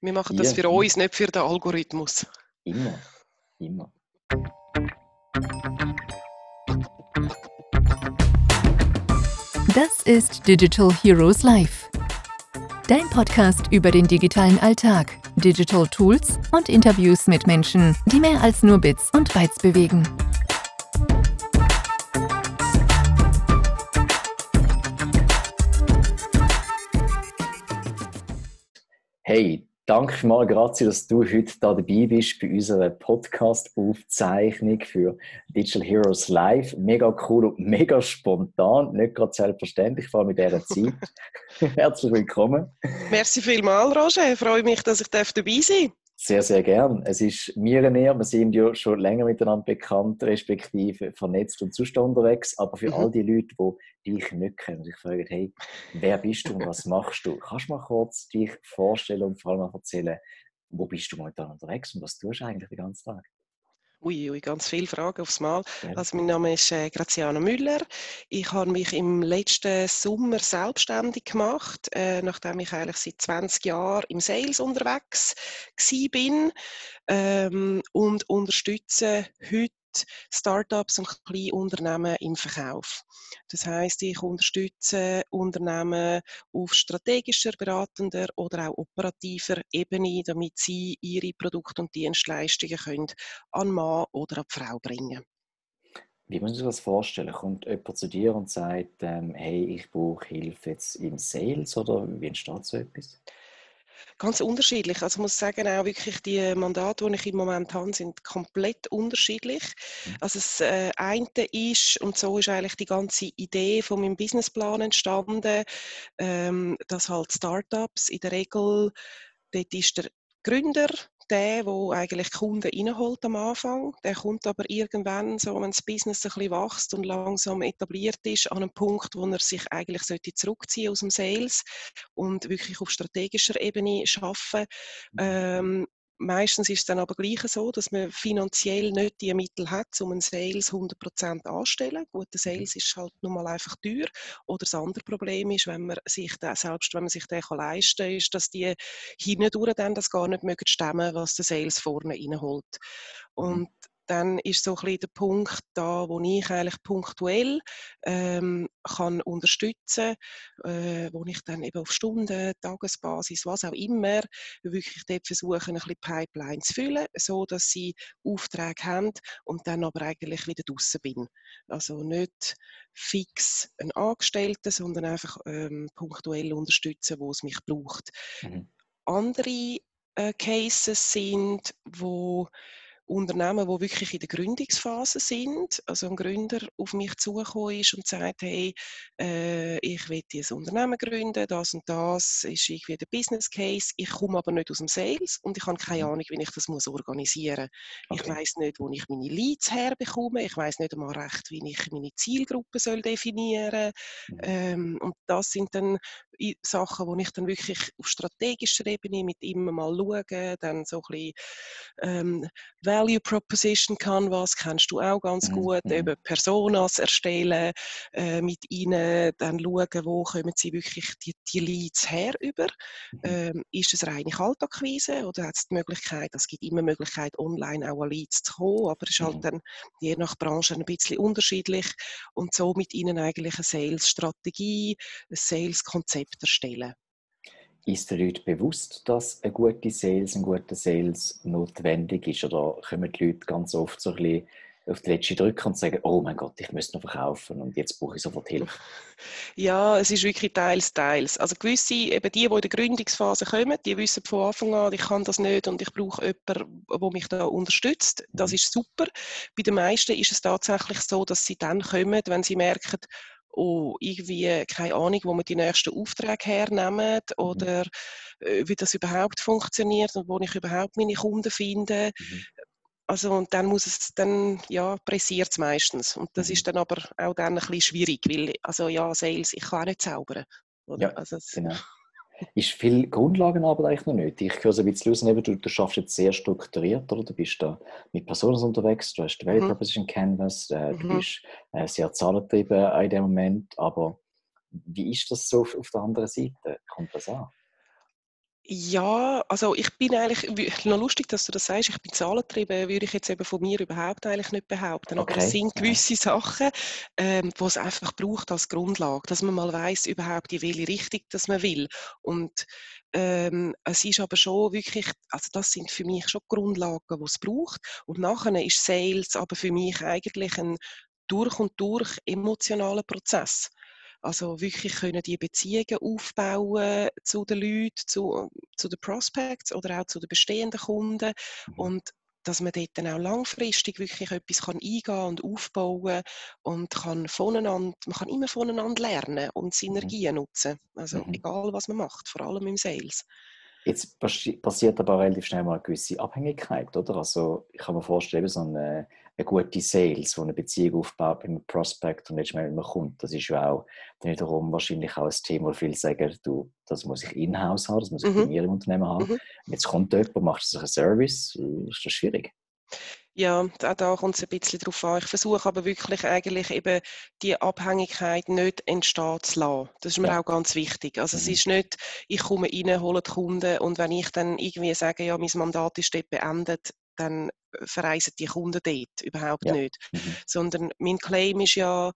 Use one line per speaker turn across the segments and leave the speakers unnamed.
Wir machen das für uns, nicht für den Algorithmus.
Immer, immer.
Das ist Digital Heroes Live. Dein Podcast über den digitalen Alltag, Digital Tools und Interviews mit Menschen, die mehr als nur Bits und Bytes bewegen.
Hey, danke mal, grazie, dass du heute da dabei bist bei unserer Podcast-Aufzeichnung für Digital Heroes Live. Mega cool und mega spontan, nicht gerade selbstverständlich, vor allem in dieser Zeit. Herzlich willkommen.
Merci vielmals, Roger. Ich freue mich, dass ich dabei sein darf.
Sehr, sehr gern. Es ist mir eine Ehre. Wir sind ja schon länger miteinander bekannt, respektive vernetzt und sonst unterwegs. Aber für mhm. all die Leute, die dich nicht kennen, sich fragen, hey, wer bist du und was machst du? Kannst du mal kurz dich vorstellen und vor allem erzählen, wo bist du momentan unterwegs und was tust du eigentlich den ganzen Tag?
Ui, ui, ganz viele Fragen aufs Mal. Ja. Also mein Name ist äh, Graziana Müller. Ich habe mich im letzten Sommer selbstständig gemacht, äh, nachdem ich eigentlich seit 20 Jahren im Sales unterwegs bin ähm, und unterstütze heute Startups und Kleinunternehmen im Verkauf. Das heißt, ich unterstütze Unternehmen auf strategischer, beratender oder auch operativer Ebene, damit sie ihre Produkte und Dienstleistungen können an Mann oder an Frau bringen.
Wie muss man sich das vorstellen? Kommt jemand zu dir und sagt, ähm, hey, ich brauche Hilfe jetzt im Sales oder wie entsteht so etwas?
Ganz unterschiedlich. Also ich muss sagen, auch wirklich die Mandate, die ich im Moment habe, sind komplett unterschiedlich. Mhm. Also das äh, eine ist, und so ist eigentlich die ganze Idee von meinem Businessplan entstanden, ähm, dass halt Startups in der Regel, dort ist der Gründer der, der eigentlich Kunden reinholt am Anfang. Der kommt aber irgendwann, so, wenn das Business ein bisschen wächst und langsam etabliert ist, an einen Punkt, wo er sich eigentlich sollte zurückziehen aus dem Sales und wirklich auf strategischer Ebene arbeiten. Mhm. Ähm, Meistens ist es dann aber gleich so, dass man finanziell nicht die Mittel hat, um einen Sales 100% anzustellen. Guter mhm. Sales ist halt nun mal einfach teuer. Oder das andere Problem ist, wenn man sich den, selbst wenn man sich den leisten kann, ist, dass die hindurch dann das gar nicht mögen stemmen, was der Sales vorne reinholt. Mhm. Und dann ist so ein bisschen der Punkt da, wo ich eigentlich punktuell ähm, kann unterstützen, äh, wo ich dann eben auf Stunden, Tagesbasis, was auch immer, wirklich dort versuche, ein bisschen Pipeline zu füllen, so dass sie Aufträge haben und dann aber eigentlich wieder draußen bin. Also nicht fix ein Angestellter, sondern einfach ähm, punktuell unterstützen, wo es mich braucht. Mhm. Andere äh, Cases sind, wo Unternehmen, die wirklich in der Gründungsphase sind, also ein Gründer auf mich zugekommen ist und sagt, hey, äh, ich will dieses Unternehmen gründen, das und das ist irgendwie der Business Case, ich komme aber nicht aus dem Sales und ich habe keine mhm. Ahnung, wie ich das muss organisieren muss. Okay. Ich weiß nicht, wo ich meine Leads herbekomme, ich weiß nicht einmal recht, wie ich meine Zielgruppe soll definieren mhm. ähm, und das sind dann Sachen, wo ich dann wirklich auf strategischer Ebene mit ihm mal schaue, dann so ein bisschen ähm, Value Proposition Canvas kennst du auch ganz gut, mhm. eben Personas erstellen, äh, mit ihnen dann schauen, wo kommen sie wirklich die, die Leads her über. Mhm. Ähm, ist es reine Kaltakquise oder hat es die Möglichkeit, es gibt immer Möglichkeit, online auch an Leads zu kommen, aber es ist halt mhm. dann je nach Branche ein bisschen unterschiedlich und so mit ihnen eigentlich eine Sales-Strategie, ein Sales-Konzept erstellen.
Ist den Leuten bewusst, dass eine gute Sales, ein guter Sales notwendig ist? Oder kommen die Leute ganz oft so ein bisschen auf die letzte drücken und sagen, oh mein Gott, ich muss noch verkaufen und jetzt brauche ich sofort Hilfe?
Ja, es ist wirklich teils, teils. Also gewisse, eben die, die in der Gründungsphase kommen, die wissen von Anfang an, ich kann das nicht und ich brauche jemanden, der mich da unterstützt. Das mhm. ist super. Bei den meisten ist es tatsächlich so, dass sie dann kommen, wenn sie merken, oh, irgendwie, keine Ahnung, wo wir die nächsten Aufträge hernehmen mhm. oder äh, wie das überhaupt funktioniert und wo ich überhaupt meine Kunden finde. Mhm. Also und dann muss es, dann ja, pressiert es meistens. Und das mhm. ist dann aber auch dann ein bisschen schwierig, weil, also ja, Sales, ich kann auch nicht zaubern.
Oder? Ja, also, genau ist viel Grundlagenarbeit eigentlich noch nicht. Ich höre so ein bisschen raus, du, du schaffst jetzt sehr strukturiert, oder? Du bist da mit Personen unterwegs, du hast die Value mhm. Proposition Canvas, äh, mhm. du bist äh, sehr zahlentrieben in dem Moment, aber wie ist das so auf, auf der anderen Seite? Kommt das an?
Ja, also ich bin eigentlich, noch lustig, dass du das sagst, ich bin zahlentrieben, würde ich jetzt eben von mir überhaupt eigentlich nicht behaupten. Aber es sind gewisse. Sachen, ähm, die es einfach braucht als Grundlage, dass man mal weiß überhaupt, in welche Richtung das man will. Und ähm, es ist aber schon wirklich, also das sind für mich schon Grundlagen, die es braucht. Und nachher ist Sales aber für mich eigentlich ein durch und durch emotionaler Prozess. Also wirklich können die Beziehungen aufbauen zu den Leuten, zu, zu den Prospects oder auch zu den bestehenden Kunden mhm. und dass man dort dann auch langfristig wirklich etwas kann eingehen und aufbauen und kann voneinander, man kann immer voneinander lernen und mhm. Synergien nutzen. Also mhm. egal, was man macht, vor allem im Sales.
Jetzt passiert aber relativ schnell mal eine gewisse Abhängigkeit, oder? Also ich kann mir vorstellen, so eine, eine gute Sales, die eine Beziehung aufbaut mit einem Prospect und nicht mehr mit einem Kunden, das ist ja auch dann wiederum wahrscheinlich auch ein Thema, wo viele sagen, du, das muss ich in-house haben, das muss ich mhm. bei mir im Unternehmen haben. Mhm. Jetzt kommt jemand, macht sich einen Service, ist das schwierig?
Ja, auch da kommt es ein bisschen darauf an. Ich versuche aber wirklich eigentlich eben die Abhängigkeit nicht entstehen zu lassen. Das ist mir ja. auch ganz wichtig. Also mhm. es ist nicht, ich komme rein, hole die Kunden und wenn ich dann irgendwie sage, ja, mein Mandat ist dort beendet, dann verreisen die Kunden dort überhaupt ja. nicht. Mhm. Sondern mein Claim ist ja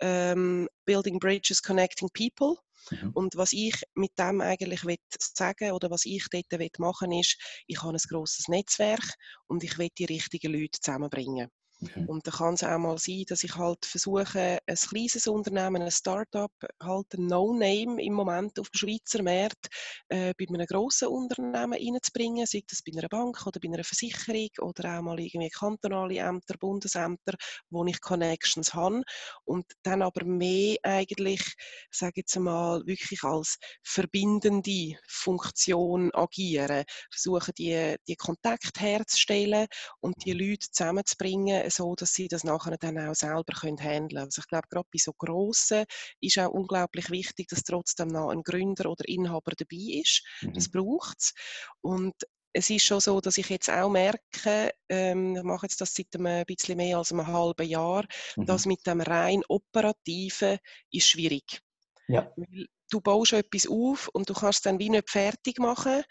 ähm, Building Bridges, Connecting People. Mhm. Und was ich mit dem eigentlich will sagen oder was ich dort will machen ist, ich habe ein grosses Netzwerk und ich will die richtigen Leute zusammenbringen. Mhm. Und da kann es auch mal sein, dass ich halt versuche, ein kleines Unternehmen, ein Start-up, halt ein No-Name im Moment auf dem Schweizer Markt äh, bei einem grossen Unternehmen reinzubringen, sei das bei einer Bank oder bei einer Versicherung oder auch mal irgendwie kantonale Ämter, Bundesämter, wo ich Connections habe. Und dann aber mehr eigentlich, sage jetzt mal, wirklich als verbindende Funktion agieren, versuchen die, die Kontakte herzustellen und die Leute zusammenzubringen, so, dass sie das nachher dann auch selber können handeln können. Also ich glaube, gerade bei so Grossen ist auch unglaublich wichtig, dass trotzdem noch ein Gründer oder Inhaber dabei ist. Mhm. Das braucht es. Und es ist schon so, dass ich jetzt auch merke, ähm, ich mache jetzt das seit ein bisschen mehr als einem halben Jahr, mhm. dass mit dem rein Operativen ist schwierig. Ja. Weil du baust etwas auf und du kannst es dann wie nicht fertig machen.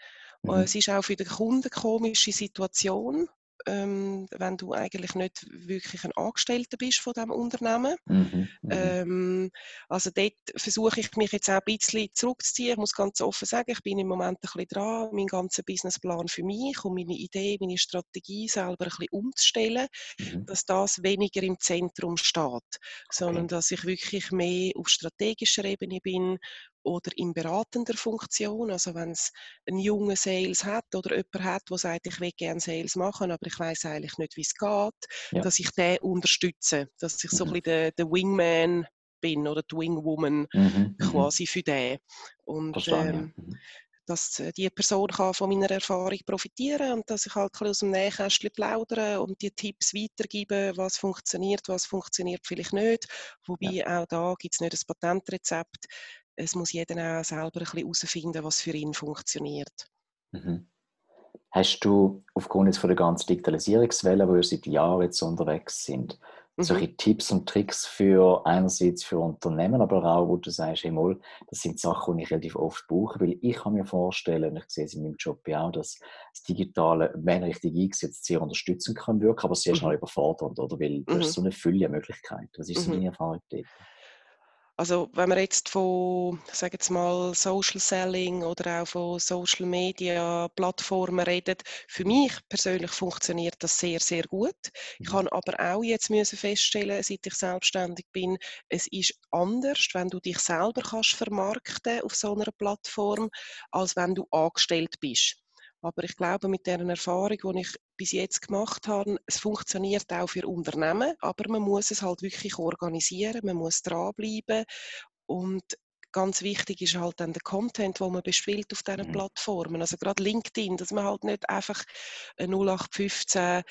Mhm. Es ist auch für den Kunden eine komische Situation ähm, wenn du eigentlich nicht wirklich ein Angestellter bist von diesem Unternehmen. Mhm, mhm, ähm, also dort versuche ich mich jetzt auch ein bisschen zurückzuziehen. Ich muss ganz offen sagen, ich bin im Moment ein bisschen dran, meinen ganzen Businessplan für mich und meine Idee, meine Strategie selber ein bisschen umzustellen, mhm. dass das weniger im Zentrum steht, sondern okay. dass ich wirklich mehr auf strategischer Ebene bin oder in beratender Funktion, also wenn es einen jungen Sales hat oder jemand hat, der sagt, ich will gerne Sales machen, aber ich weiß eigentlich nicht, wie es geht, ja. dass ich den unterstütze, dass ich so mhm. ein bisschen der, der Wingman bin oder die Wingwoman mhm. mhm. quasi für den. Und ähm. Mhm. dass äh, die Person kann von meiner Erfahrung profitieren und dass ich halt ein bisschen aus dem Nähkästchen plaudere und die Tipps weitergebe, was funktioniert, was funktioniert vielleicht nicht. Wobei ja. auch da gibt es nicht ein Patentrezept es muss jeder auch selber ein bisschen herausfinden, was für ihn funktioniert.
Mhm. Hast du aufgrund jetzt von der ganzen Digitalisierungswelle, wo wir seit Jahren jetzt unterwegs sind, mhm. solche Tipps und Tricks für einerseits für Unternehmen, aber auch, wo du sagst, hey mal, das sind Sachen, die ich relativ oft brauche, weil ich kann mir vorstellen, und ich sehe es in meinem Job ja auch, dass das Digitale, wenn richtig eingesetzt, sehr unterstützend kann wirken, aber sehr schnell mhm. überfordernd, oder? Weil du mhm. hast so eine Fülle Möglichkeiten. Was ist so mhm. deine Erfahrung dort?
Also wenn wir jetzt von, sage jetzt mal, Social Selling oder auch von Social Media Plattformen reden, für mich persönlich funktioniert das sehr, sehr gut. Ich mhm. habe aber auch jetzt müssen feststellen, seit ich selbstständig bin, es ist anders, wenn du dich selber kannst vermarkten auf so einer Plattform, als wenn du angestellt bist. Aber ich glaube, mit der Erfahrung, die ich bis jetzt gemacht habe, es funktioniert auch für Unternehmen, aber man muss es halt wirklich organisieren, man muss dranbleiben und ganz wichtig ist halt dann der Content, den man bespielt auf diesen mhm. Plattformen. Also gerade LinkedIn, dass man halt nicht einfach eine 0815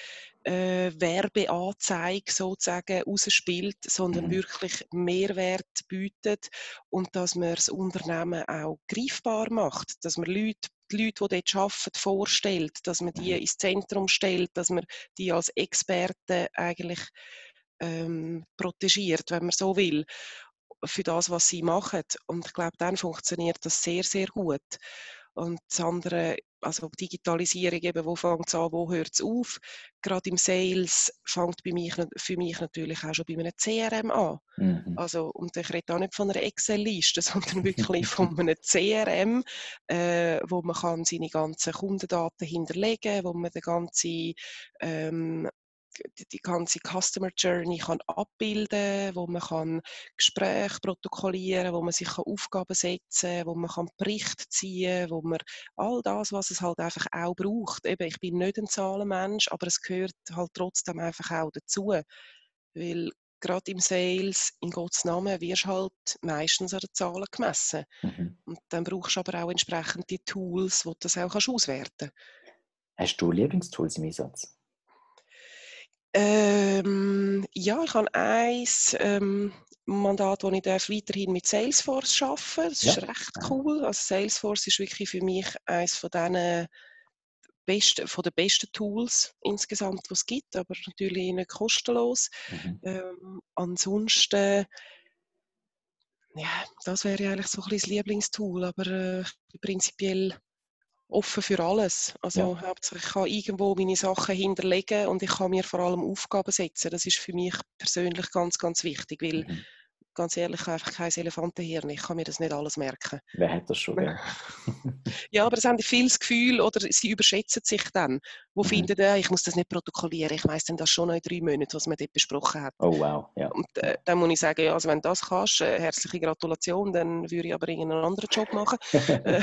äh, Werbeanzeige sozusagen rausspielt, sondern mhm. wirklich Mehrwert bietet und dass man das Unternehmen auch greifbar macht, dass man Leute die Leute, die dort arbeiten, vorstellt, dass man die mhm. ins Zentrum stellt, dass man die als Experten eigentlich ähm, protegiert, wenn man so will, für das, was sie machen. Und ich glaube, dann funktioniert das sehr, sehr gut. Und das andere, also Digitalisierung eben, wo fängt es an, wo hört es auf? Gerade im Sales fängt bei mich, für mich natürlich auch schon bei einem CRM an. Mhm. Also, und ich rede auch nicht von einer Excel-Liste, sondern wirklich von einem CRM, äh, wo man kann seine ganzen Kundendaten hinterlegen, wo man den ganzen ähm, die ganze Customer Journey kann abbilden, wo man kann Gespräche protokollieren, wo man sich kann Aufgaben setzen, wo man kann Berichte ziehen, wo man all das, was es halt einfach auch braucht. Eben, ich bin nicht ein Zahlenmensch, aber es gehört halt trotzdem einfach auch dazu, weil gerade im Sales, in Gottes Namen, wirst halt meistens an den Zahlen gemessen. Mhm. Und dann brauchst du aber auch entsprechend die Tools, wo du das auch auswerten kannst.
Hast du Lieblingstools im Einsatz?
Ähm, ja, ich habe ein ähm, Mandat, wo ich darf weiterhin mit Salesforce arbeiten Das ist ja. recht cool. Also Salesforce ist wirklich für mich eines von diesen besten, von den besten Tools insgesamt, die es gibt, aber natürlich nicht kostenlos. Mhm. Ähm, ansonsten ja, das wäre eigentlich so ein bisschen das Lieblingstool, aber äh, prinzipiell offen für alles. Also ja. ich kann irgendwo meine Sachen hinterlegen und ich kann mir vor allem Aufgaben setzen. Das ist für mich persönlich ganz, ganz wichtig, weil mhm ganz ehrlich, einfach kein Elefantenhirn. Ich kann mir das nicht alles merken.
Wer hat das schon? Ja,
ja aber es haben viel das Gefühl, oder sie überschätzen sich dann. Wo mhm. finden, äh, ich muss das nicht protokollieren, ich weiß dann das schon noch in drei Monaten, was man dort besprochen hat.
Oh wow, ja.
Und äh, dann muss ich sagen, ja, also wenn du das kannst, äh, herzliche Gratulation, dann würde ich aber irgendeinen anderen Job machen.
Äh,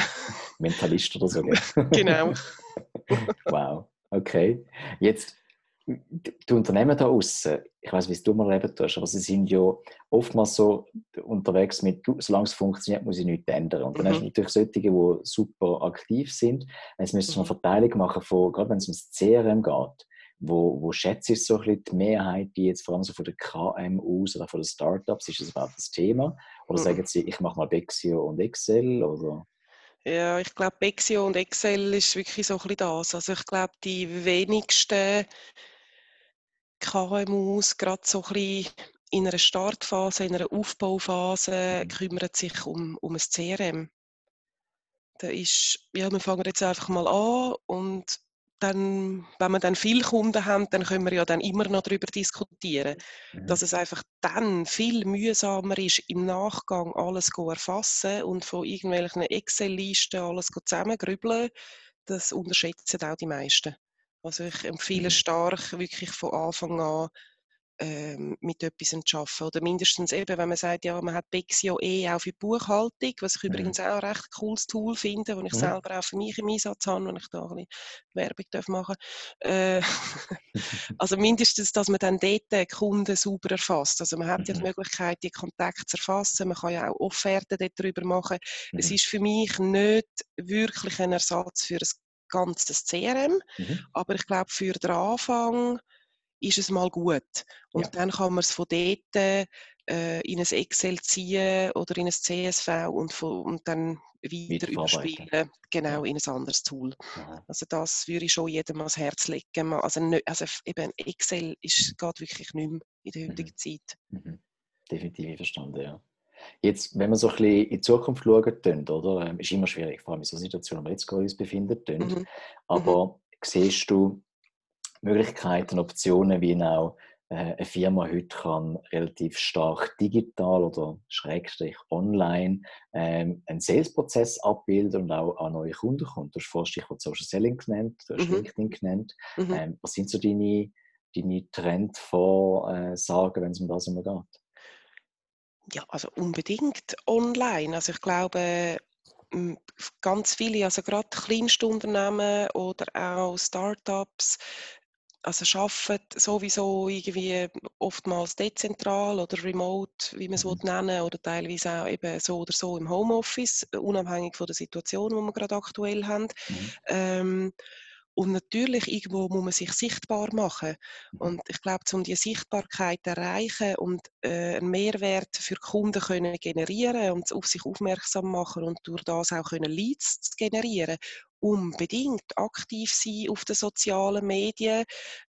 Mentalist oder so.
genau.
wow, okay. Jetzt die Unternehmen da außen, ich weiß, wie es du mal erleben tust, aber sie sind ja oftmals so unterwegs mit, solange es funktioniert, muss ich nichts ändern. Und dann mhm. hast du natürlich solche, die super aktiv sind. Jetzt müsstest du eine mhm. Verteilung machen von, gerade wenn es ums CRM geht, wo, wo schätzt du so ein bisschen die Mehrheit, die jetzt vor allem so von den KMUs oder von den Startups, ist das überhaupt das Thema? Oder mhm. sagen sie, ich mache mal Bexio und Excel? Oder?
Ja, ich glaube, Bexio und Excel ist wirklich so ein bisschen das. Also ich glaube, die wenigsten KMUs gerade so ein bisschen in einer Startphase, in einer Aufbauphase mhm. kümmern sich um, um ein CRM. Da ist, ja, wir fangen jetzt einfach mal an und dann, wenn wir dann viele Kunden haben, dann können wir ja dann immer noch darüber diskutieren, mhm. dass es einfach dann viel mühsamer ist, im Nachgang alles zu erfassen und von irgendwelchen Excel-Listen alles zusammengrübeln. Das unterschätzen auch die meisten. Also ich empfehle mhm. stark, wirklich von Anfang an ähm, mit etwas zu arbeiten. Oder mindestens eben, wenn man sagt, ja, man hat Bexio eh auch für Buchhaltung, was ich mhm. übrigens auch ein recht cooles Tool finde, das ich mhm. selber auch für mich im Einsatz habe, wenn ich da ein bisschen Werbung darf machen äh, Also mindestens, dass man dann dort den Kunden sauber erfasst. Also man hat ja die mhm. Möglichkeit, die Kontakte zu erfassen, man kann ja auch Offerten darüber machen. Mhm. Es ist für mich nicht wirklich ein Ersatz für ein ganzes CRM. Mhm. Aber ich glaube, für den Anfang ist es mal gut. Und ja. dann kann man es von dort äh, in ein Excel ziehen oder in ein CSV und, von, und dann wieder überspielen, genau, in ein anderes Tool. Mhm. Also das würde ich schon jedem ans Herz legen. Also, also eben Excel ist, geht wirklich nicht mehr in der heutigen mhm. Zeit.
Mhm. Definitiv verstanden, ja. Jetzt, wenn wir so ein bisschen in die Zukunft schauen, oder, ähm, ist immer schwierig, vor allem in so Situationen, wo wir jetzt uns befinden. Mhm. Aber mhm. siehst du Möglichkeiten, Optionen, wie auch äh, eine Firma heute kann relativ stark digital oder schrägstrich online ähm, einen Sales-Prozess abbilden und auch an neue Kunden kommen. Du hast vorhin Stichwort Social Selling genannt, du hast mhm. LinkedIn genannt. Mhm. Ähm, was sind so deine, deine Trendvorsagen, wenn es um das immer geht?
Ja, also unbedingt online. Also ich glaube, ganz viele, also gerade Kleinstunternehmen oder auch Startups, also arbeiten sowieso irgendwie oftmals dezentral oder remote, wie man es mhm. nennen oder teilweise auch eben so oder so im Homeoffice, unabhängig von der Situation, die wir gerade aktuell haben. Mhm. Ähm, und natürlich, irgendwo muss man sich sichtbar machen. Mhm. Und ich glaube, um diese Sichtbarkeit zu erreichen und äh, einen Mehrwert für Kunden können generieren und auf sich aufmerksam machen und durch das auch können Leads zu generieren, unbedingt aktiv sein auf den sozialen Medien,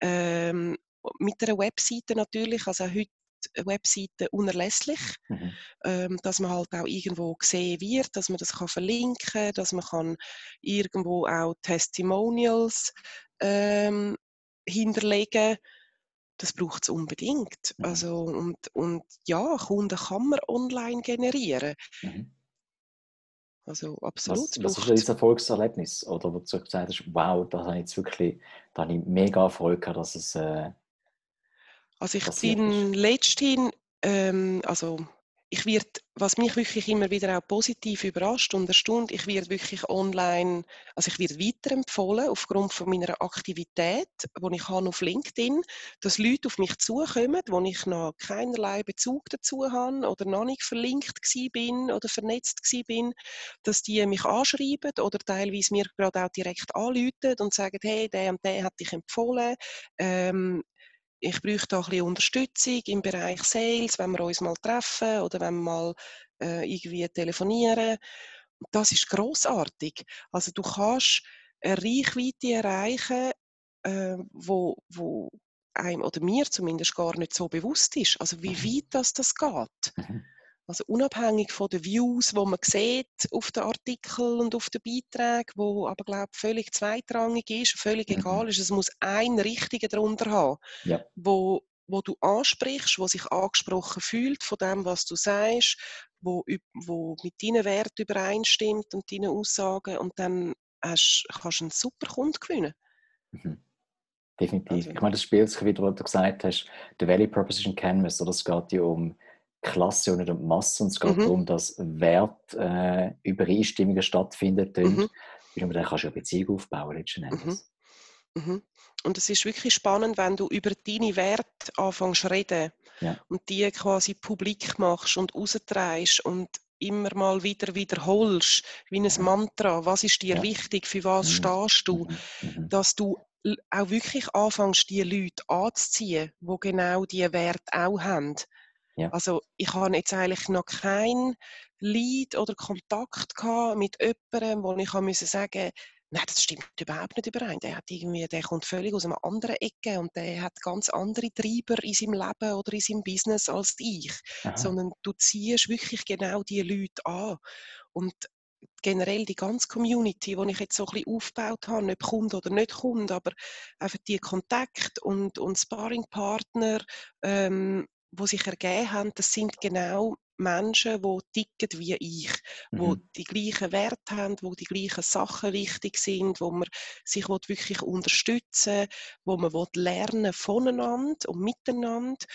ähm, mit einer Webseite natürlich. Also heute Webseiten unerlässlich, mhm. ähm, dass man halt auch irgendwo gesehen wird, dass man das kann verlinken, dass man kann irgendwo auch Testimonials ähm, hinterlegen. Das braucht es unbedingt. Mhm. Also und, und ja, Kunden kann man online generieren. Mhm. Also absolut.
Was, was ist dein Erfolgserlebnis? Oder wo du gesagt hast, wow, da habe ich jetzt wirklich, da habe ich mega Erfolg gehabt, dass es äh,
Also ich bin letzthin, ähm, also ich werde, was mich wirklich immer wieder auch positiv überrascht und erstaunt, ich werde wirklich online, also ich werde weiterempfohlen aufgrund von meiner Aktivität, die ich habe auf LinkedIn, dass Leute auf mich zukommen, wo ich noch keinerlei Bezug dazu habe oder noch nicht verlinkt bin oder vernetzt bin, dass die mich anschreiben oder teilweise mir gerade auch direkt anrufen und sagen, hey, der und der hat dich empfohlen, ähm, ich bräuchte auch ein bisschen Unterstützung im Bereich Sales, wenn wir uns mal treffen oder wenn wir mal äh, irgendwie telefonieren. Das ist großartig. Also du kannst eine Reichweite erreichen, äh, wo, wo einem oder mir zumindest gar nicht so bewusst ist. Also wie mhm. weit das, das geht. Mhm. Also unabhängig von den Views, wo man sieht auf den Artikeln und auf den Beiträgen, wo aber glaube völlig zweitrangig ist, völlig mhm. egal ist, es muss ein richtiger darunter haben, ja. wo, wo du ansprichst, wo sich angesprochen fühlt von dem, was du sagst, wo, wo mit deinen Werten übereinstimmt und deinen Aussagen und dann hast, kannst du einen super Kunden gewinnen.
Mhm. Definitiv. Also, ich meine, das spielt sich wieder, was du gesagt hast, der Value Proposition Canvas, oder es geht ja um Klasse und nicht um Masse. Und es geht mhm. darum, dass Wertübereinstimmungen äh, stattfinden. Mhm. Und dann kannst du eine Beziehung aufbauen, letzten Endes.
Mhm. mhm. Und es ist wirklich spannend, wenn du über deine Werte anfängst zu reden ja. und die quasi publik machst und raustreibst und immer mal wieder wiederholst, wie ein Mantra, was ist dir ja. wichtig, für was mhm. stehst du, dass du auch wirklich anfängst, die Leute anzuziehen, die genau diese Werte auch haben. Ja. Also ich habe jetzt eigentlich noch kein Lead oder Kontakt gehabt mit jemandem, wo ich musste sagen, nein, das stimmt überhaupt nicht überein. Der hat irgendwie, der kommt völlig aus einer anderen Ecke und der hat ganz andere Treiber in seinem Leben oder in seinem Business als ich. Aha. Sondern du ziehst wirklich genau die Leute an. Und generell die ganze Community, die ich jetzt so ein bisschen aufgebaut habe, nicht Kunde oder nicht Kunde, aber einfach die Kontakt und, und Sparringpartner, ähm, wo sich ergeben haben, das sind genau Menschen, die ticken wie ich, mhm. die gleichen Werte haben, wo die gleichen Sachen wichtig sind, wo man sich wirklich unterstützen wo man lernen voneinander und miteinander,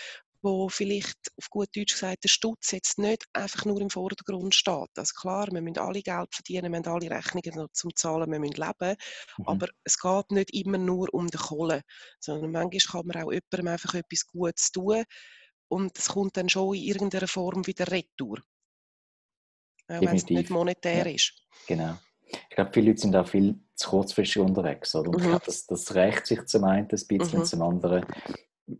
wo vielleicht auf gut Deutsch gesagt der Stutz jetzt nicht einfach nur im Vordergrund steht. Also klar, wir müssen alle Geld verdienen, wir haben alle Rechnungen noch zum Zahlen, wir müssen leben, mhm. aber es geht nicht immer nur um den Kohle, sondern manchmal kann man auch jemandem einfach etwas Gutes tun, und es kommt dann schon in irgendeiner Form wieder retour. Auch wenn es nicht monetär ja. ist.
Genau. Ich glaube, viele Leute sind auch viel zu kurzfristig unterwegs. Oder? Und mhm. ich glaube, das, das rächt sich zum einen ein bisschen, mhm. zum anderen.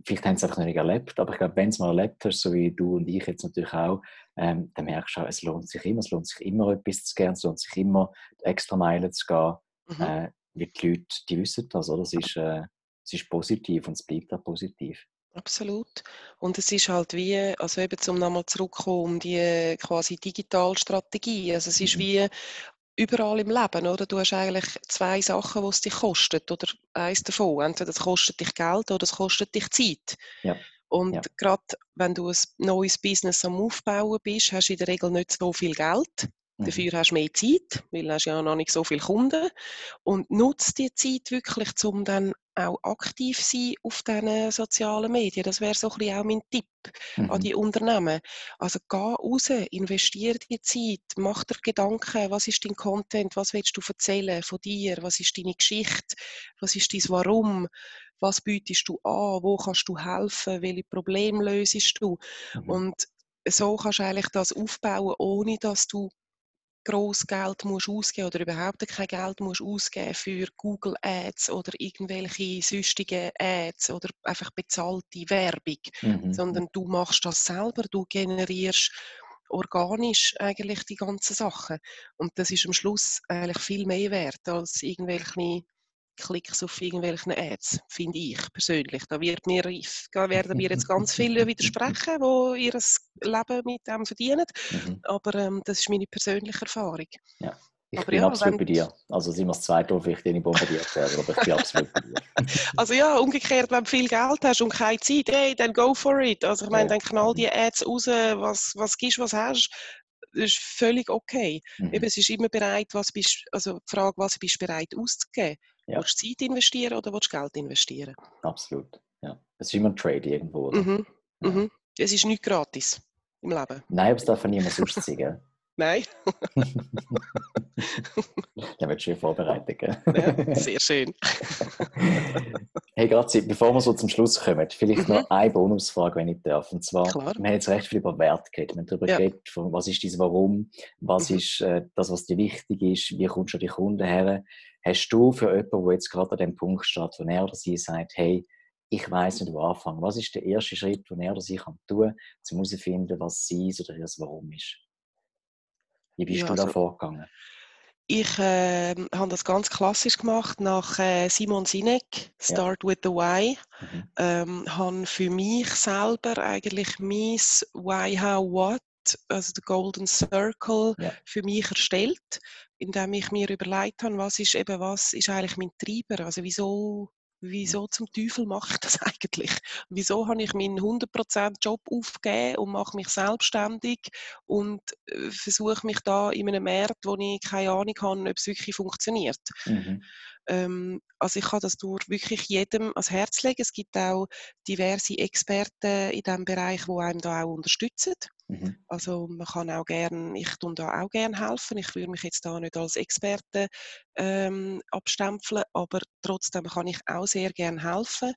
Vielleicht haben sie es einfach noch nicht erlebt, aber ich glaube, wenn es mal erlebt hast, so wie du und ich jetzt natürlich auch, ähm, dann merkst du auch, es lohnt sich immer, es lohnt sich immer etwas zu gern, es lohnt sich immer, extra Meilen zu gehen. Mhm. Äh, die Leute, die wissen das, oder? Es ist, äh, es ist positiv und es bleibt auch positiv.
Absolut. Und es ist halt wie, also eben zum nochmal zurückkommen, um die quasi Digitalstrategie. Also es ist mhm. wie überall im Leben, oder? Du hast eigentlich zwei Sachen, die es dich kostet, oder eins davon. Entweder es kostet dich Geld oder es kostet dich Zeit. Ja. Und ja. gerade wenn du ein neues Business am Aufbauen bist, hast du in der Regel nicht so viel Geld. Mhm. Dafür hast du mehr Zeit, weil du hast ja noch nicht so viele Kunden. Und nutzt die Zeit wirklich, um dann auch aktiv sein auf diesen sozialen Medien. Das wäre so ein bisschen auch mein Tipp mhm. an die Unternehmen. Also geh raus, investiere die Zeit, mach dir Gedanken, was ist dein Content, was willst du erzählen von dir, was ist deine Geschichte, was ist dein Warum, was bietest du an, wo kannst du helfen, welche Probleme löst du. Mhm. Und so kannst du eigentlich das aufbauen, ohne dass du groß Geld musst ausgeben oder überhaupt kein Geld musst ausgeben für Google Ads oder irgendwelche sonstigen Ads oder einfach bezahlte Werbung, mhm. sondern du machst das selber, du generierst organisch eigentlich die ganzen Sachen und das ist am Schluss eigentlich viel mehr wert als irgendwelche Klicks auf irgendwelchen Ads, finde ich persönlich. Da, wird mir, da werden mir jetzt ganz viele widersprechen, die ihr Leben mit dem verdienen. Mhm. Aber ähm, das ist meine persönliche Erfahrung.
Ja. Ich aber bin ja, absolut bei dir. Also sind wir das zweite Mal vielleicht nicht bombardiert werden, aber ich bin absolut bei dir.
Also ja, umgekehrt, wenn du viel Geld hast und keine Zeit, hey, dann go for it. Also ich meine, ja. dann knall die Ads raus, was, was gibst, was hast das ist völlig okay. Mhm. Eben, es ist immer bereit, was bist, also die Frage, was bist du bereit auszugeben? Ja. Willst du Zeit investieren oder willst du Geld investieren?
Absolut, ja. Es ist immer ein Trade irgendwo, oder?
Mhm. Ja. Mhm. Es ist nicht gratis im Leben.
Nein, aber es darf niemand sonst sagen.
Nein.
ja, wird schön vorbereitet?
Ja, sehr schön.
hey, Grazi, bevor wir so zum Schluss kommen, vielleicht mhm. noch eine Bonusfrage, wenn ich darf. Und zwar, Klar. wir haben jetzt recht viel über Wert geredet. Wir haben darüber ja. geredet, was ist dein Warum, was mhm. ist äh, das, was dir wichtig ist, wie kommst du an die Kunden her. Hast du für jemanden, der jetzt gerade an dem Punkt steht, wo er oder sie sagt, hey, ich weiß nicht, wo anfangen. Was ist der erste Schritt, den er oder sie kann tun kann, um herauszufinden, was sein oder ihr Warum ist? Wie bist ja, du da also, vorgegangen?
Ich äh, habe das ganz klassisch gemacht nach äh, Simon Sinek, Start ja. with the Why. Mhm. Ähm, habe für mich selber eigentlich mein Why, How, What, also der Golden Circle, ja. für mich erstellt, indem ich mir überlegt habe, was ist eben was ist eigentlich mein Treiber, also wieso wieso zum Teufel mache ich das eigentlich? Wieso habe ich meinen 100% Job aufgegeben und mache mich selbstständig und äh, versuche mich da in einem Markt, wo ich keine Ahnung habe, ob es wirklich funktioniert. Mhm. Ähm, also ich kann das durch wirklich jedem ans Herz legen. Es gibt auch diverse Experten in diesem Bereich, die einem da auch unterstützen. Mhm. Also man kann auch gerne, ich tue da auch gerne helfen. Ich würde mich jetzt da nicht als Experte ähm, abstempeln, aber trotzdem kann ich auch sehr gerne helfen,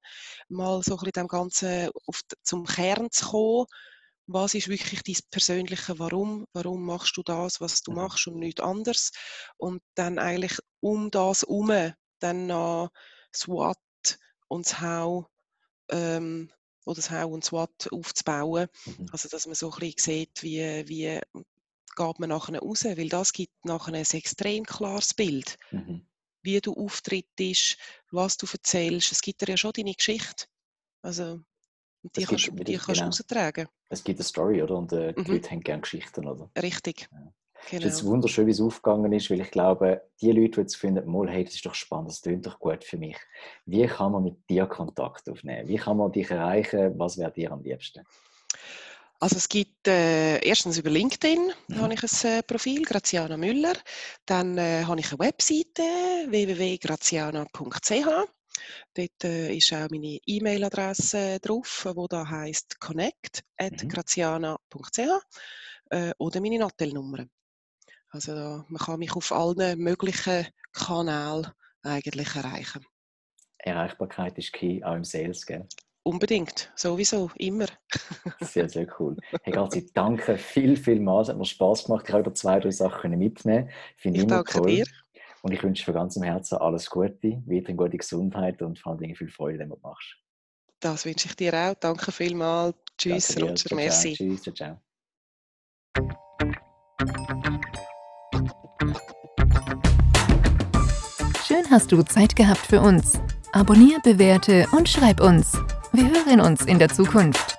mal so ein bisschen dem Ganzen auf, zum Kern zu kommen. Was ist wirklich dein persönliche Warum? Warum machst du das, was du mhm. machst und nichts anderes? Und dann eigentlich um das herum dann noch SWAT und das How ähm, oder das How und SWAT aufzubauen. Mhm. Also dass man so ein bisschen sieht, wie, wie geht man nachher raus, weil das gibt nachher ein extrem klares Bild, mhm. wie du auftrittst, was du erzählst. Es gibt dir ja schon deine Geschichte. Also und die kannst, gibt, die kannst genau. austragen.
Es gibt eine Story, oder? Und äh, die mhm. Leute haben gerne Geschichten, oder?
Richtig. Ja.
Genau. Es ist wunderschön, wie es aufgegangen ist, weil ich glaube, die Leute, die jetzt finden, mal, hey, das ist doch spannend, das klingt doch gut für mich. Wie kann man mit dir Kontakt aufnehmen? Wie kann man dich erreichen? Was wäre dir am liebsten?
Also es gibt äh, erstens über LinkedIn mhm. habe ich ein äh, Profil, Graziana Müller. Dann äh, habe ich eine Webseite www.graziana.ch. Dort äh, ist auch meine E-Mail-Adresse drauf, wo da heißt connect@graziana.ch äh, oder meine Nattelnummer. Also man kann mich auf allen möglichen Kanälen eigentlich erreichen.
Erreichbarkeit ist key, auch im Sales, gell?
Unbedingt, sowieso, immer.
sehr, sehr cool. Hey Gazi, danke viel, viel mal. Es hat mir Spaß gemacht. Ich habe über zwei, drei Sachen mitnehmen Finde ich immer toll. Dir. Und ich wünsche von ganzem Herzen alles Gute, weiterhin gute Gesundheit und vor allem viel Freude, wenn du machst.
Das wünsche ich dir auch. Danke vielmals. Tschüss, Roger. Merci.
Tschüss, ciao, ciao.
Hast du Zeit gehabt für uns. Abonnier, bewerte und schreib uns. Wir hören uns in der Zukunft.